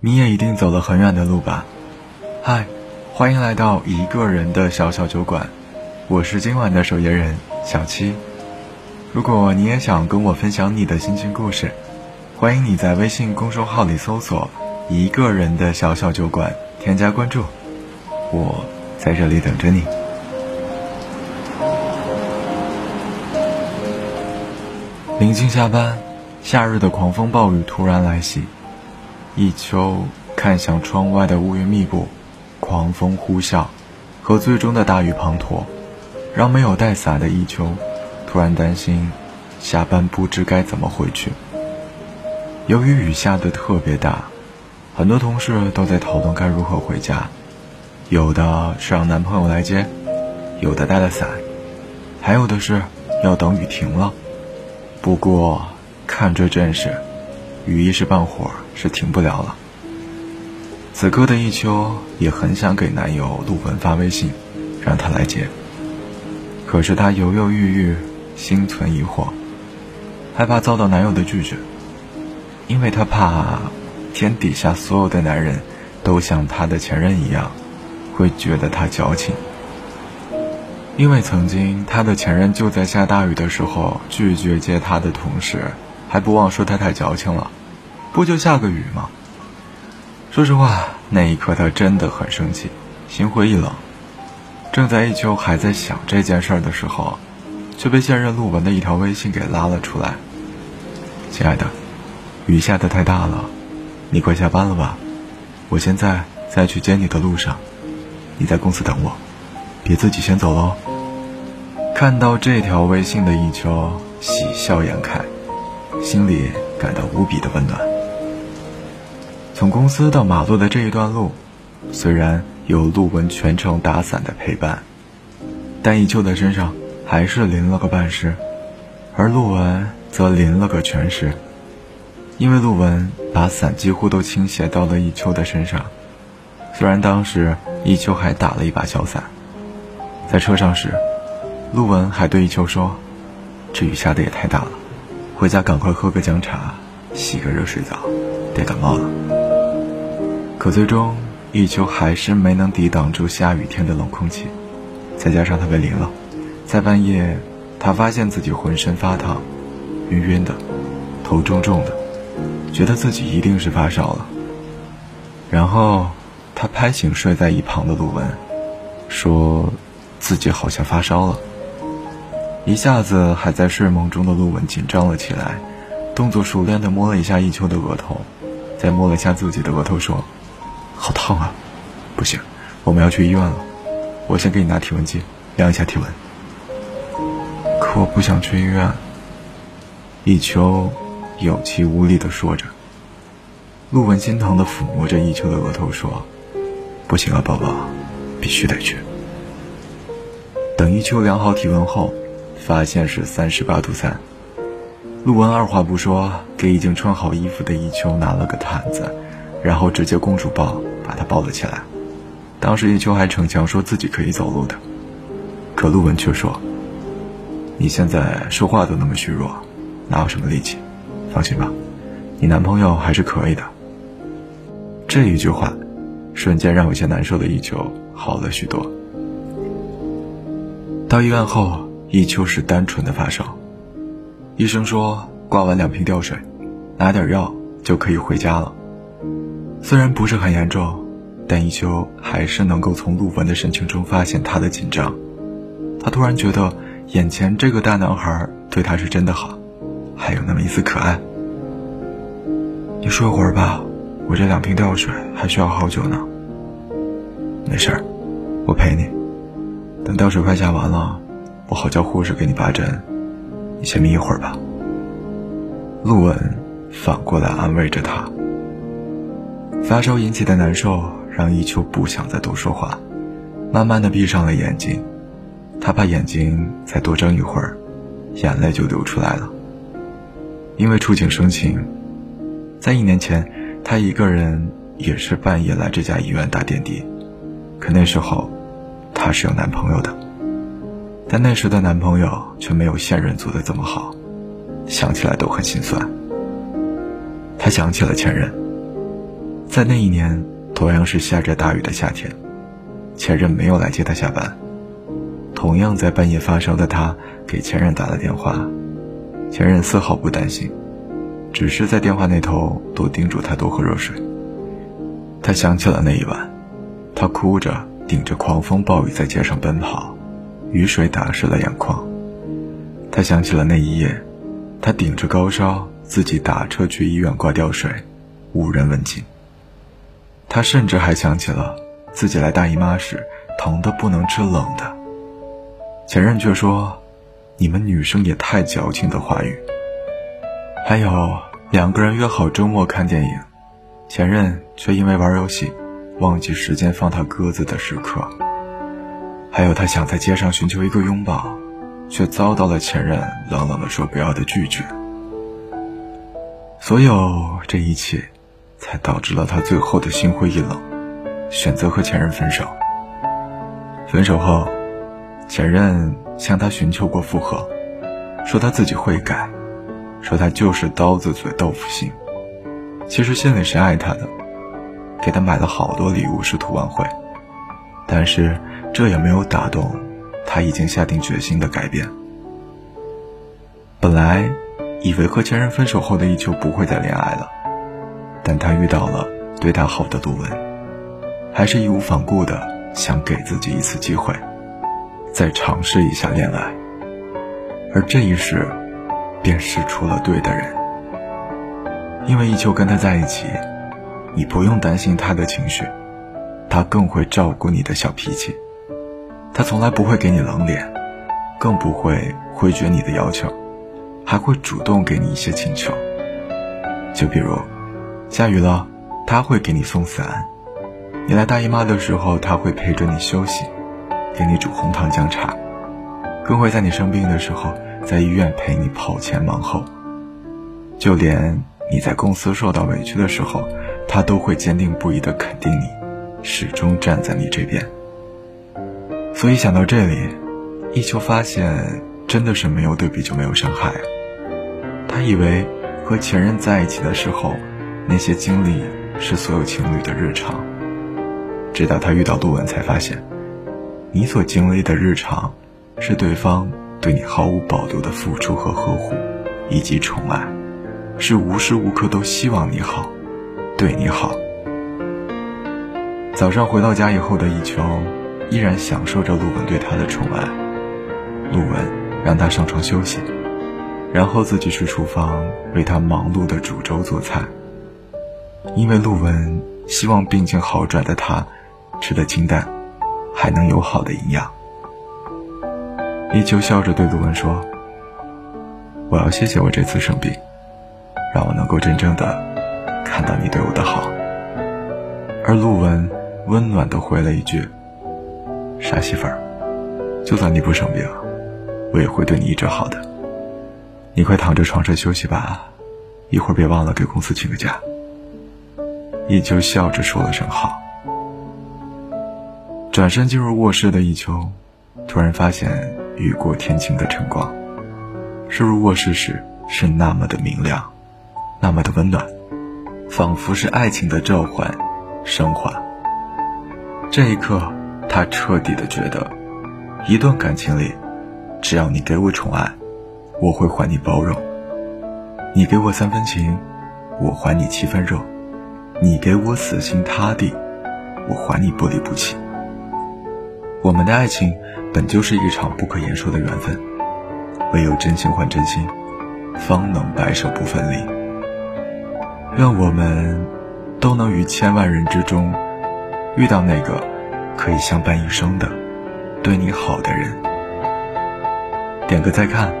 你也一定走了很远的路吧？嗨，欢迎来到一个人的小小酒馆，我是今晚的守夜人小七。如果你也想跟我分享你的心情故事，欢迎你在微信公众号里搜索“一个人的小小酒馆”，添加关注，我在这里等着你。临近下班，夏日的狂风暴雨突然来袭。一秋看向窗外的乌云密布，狂风呼啸，和最终的大雨滂沱，让没有带伞的一秋突然担心下班不知该怎么回去。由于雨下的特别大，很多同事都在讨论该如何回家，有的是让男朋友来接，有的带了伞，还有的是要等雨停了。不过看这阵势，雨一时半会儿。是停不了了。此刻的一秋也很想给男友陆文发微信，让他来接。可是她犹犹豫豫，心存疑惑，害怕遭到男友的拒绝，因为她怕天底下所有的男人都像她的前任一样，会觉得她矫情。因为曾经她的前任就在下大雨的时候拒绝接她的同时，还不忘说他太矫情了。不就下个雨吗？说实话，那一刻他真的很生气，心灰意冷。正在一秋还在想这件事的时候，却被现任陆文的一条微信给拉了出来。亲爱的，雨下的太大了，你快下班了吧？我现在在去接你的路上，你在公司等我，别自己先走喽。看到这条微信的一秋喜笑颜开，心里感到无比的温暖。从公司到马路的这一段路，虽然有陆文全程打伞的陪伴，但一秋的身上还是淋了个半湿，而陆文则淋了个全湿。因为陆文把伞几乎都倾斜到了一秋的身上。虽然当时一秋还打了一把小伞，在车上时，陆文还对一秋说：“这雨下的也太大了，回家赶快喝个姜茶，洗个热水澡，别感冒了。”可最终，一秋还是没能抵挡住下雨天的冷空气，再加上他被淋了，在半夜，他发现自己浑身发烫，晕晕的，头重重的，觉得自己一定是发烧了。然后，他拍醒睡在一旁的陆文，说自己好像发烧了。一下子还在睡梦中的陆文紧张了起来，动作熟练地摸了一下一秋的额头，再摸了一下自己的额头，说。好烫啊！不行，我们要去医院了。我先给你拿体温计，量一下体温。可我不想去医院。一秋有气无力地说着。陆文心疼地抚摸着一秋的额头说：“不行啊，宝宝，必须得去。”等一秋量好体温后，发现是三十八度三。陆文二话不说，给已经穿好衣服的一秋拿了个毯子。然后直接公主抱把他抱了起来。当时一秋还逞强说自己可以走路的，可陆文却说：“你现在说话都那么虚弱，哪有什么力气？放心吧，你男朋友还是可以的。”这一句话，瞬间让有些难受的一秋好了许多。到医院后，一秋是单纯的发烧，医生说挂完两瓶吊水，拿点药就可以回家了。虽然不是很严重，但一秋还是能够从陆文的神情中发现他的紧张。他突然觉得眼前这个大男孩对他是真的好，还有那么一丝可爱。你睡会儿吧，我这两瓶吊水还需要好久呢。没事儿，我陪你。等吊水快下完了，我好叫护士给你拔针。你先眯一会儿吧。陆文反过来安慰着他。发烧引起的难受让一秋不想再多说话，慢慢的闭上了眼睛。他怕眼睛再多睁一会儿，眼泪就流出来了。因为触景生情，在一年前，他一个人也是半夜来这家医院打点滴，可那时候，他是有男朋友的，但那时的男朋友却没有现任做的这么好，想起来都很心酸。他想起了前任。在那一年，同样是下着大雨的夏天，前任没有来接他下班。同样在半夜发烧的他给前任打了电话，前任丝毫不担心，只是在电话那头多叮嘱他多喝热水。他想起了那一晚，他哭着顶着狂风暴雨在街上奔跑，雨水打湿了眼眶。他想起了那一夜，他顶着高烧自己打车去医院挂吊水，无人问津。他甚至还想起了自己来大姨妈时疼得不能吃冷的。前任却说：“你们女生也太矫情的话语。”还有两个人约好周末看电影，前任却因为玩游戏忘记时间放他鸽子的时刻。还有他想在街上寻求一个拥抱，却遭到了前任冷冷的说不要的拒绝。所有这一切，才导致了他最后的心灰意冷，选择和前任分手。分手后。前任向他寻求过复合，说他自己会改，说他就是刀子嘴豆腐心。其实心里是爱他的，给他买了好多礼物，试图挽回，但是这也没有打动他已经下定决心的改变。本来以为和前任分手后的一秋不会再恋爱了，但他遇到了对他好的陆文，还是义无反顾的想给自己一次机会。再尝试一下恋爱，而这一试，便试出了对的人。因为依旧跟他在一起，你不用担心他的情绪，他更会照顾你的小脾气。他从来不会给你冷脸，更不会回绝你的要求，还会主动给你一些请求。就比如，下雨了，他会给你送伞；你来大姨妈的时候，他会陪着你休息。给你煮红糖姜茶，更会在你生病的时候，在医院陪你跑前忙后。就连你在公司受到委屈的时候，他都会坚定不移的肯定你，始终站在你这边。所以想到这里，一秋发现真的是没有对比就没有伤害。他以为和前任在一起的时候，那些经历是所有情侣的日常，直到他遇到陆文，才发现。你所经历的日常，是对方对你毫无保留的付出和呵护，以及宠爱，是无时无刻都希望你好，对你好。早上回到家以后的一秋，依然享受着陆文对她的宠爱。陆文让她上床休息，然后自己去厨房为她忙碌的煮粥做菜。因为陆文希望病情好转的他，吃的清淡。还能有好的营养。依秋笑着对陆文说：“我要谢谢我这次生病，让我能够真正的看到你对我的好。”而陆文温暖的回了一句：“傻媳妇儿，就算你不生病，我也会对你一直好的。你快躺着床上休息吧，一会儿别忘了给公司请个假。”依秋笑着说了声好。转身进入卧室的一秋，突然发现雨过天晴的晨光，射入卧室时是那么的明亮，那么的温暖，仿佛是爱情的召唤，升华。这一刻，他彻底的觉得，一段感情里，只要你给我宠爱，我会还你包容；你给我三分情，我还你七分肉；你给我死心塌地，我还你不离不弃。我们的爱情本就是一场不可言说的缘分，唯有真心换真心，方能白首不分离。愿我们都能于千万人之中遇到那个可以相伴一生的对你好的人。点个再看，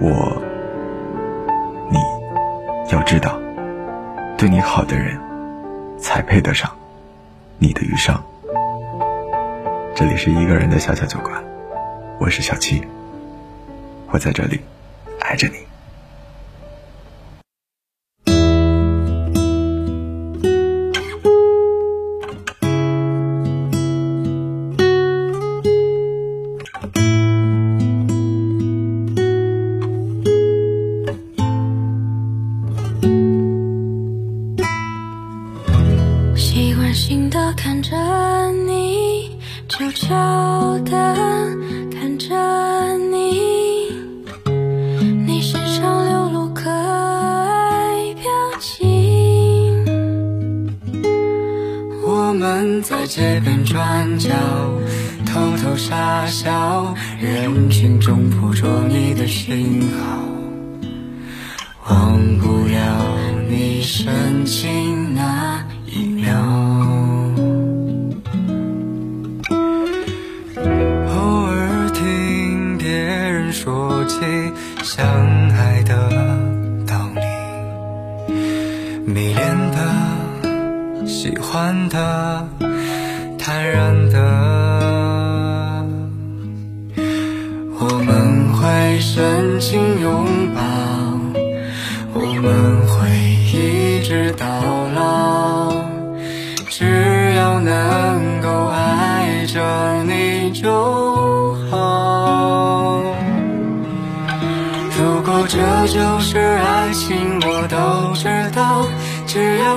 我，你要知道，对你好的人才配得上你的余生。这里是一个人的小小酒馆，我是小七，我在这里爱着你。在街边转角，偷偷傻笑，人群中捕捉你的讯号。忘不了你深情那一秒，偶尔听别人说起相爱的道理，迷恋的、喜欢的、坦然的，我们会深情拥抱。我们会一直到老，只要能够爱着你就好。如果这就是爱情，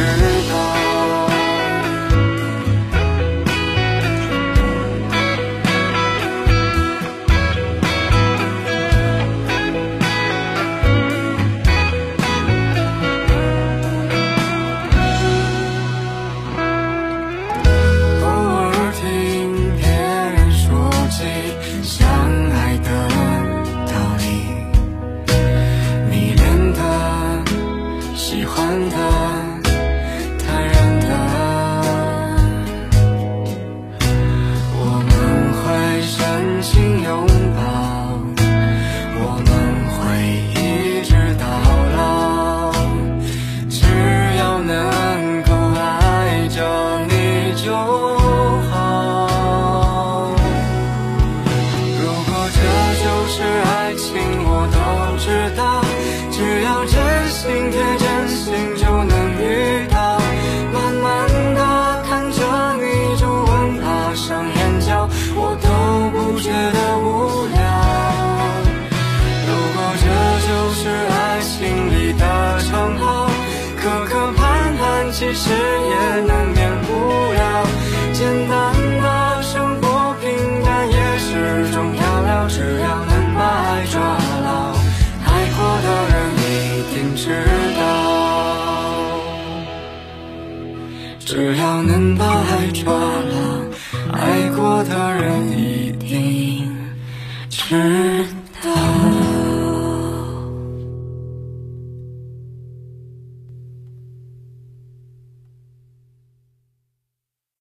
知道。只要能把爱抓牢，爱过的人一定知。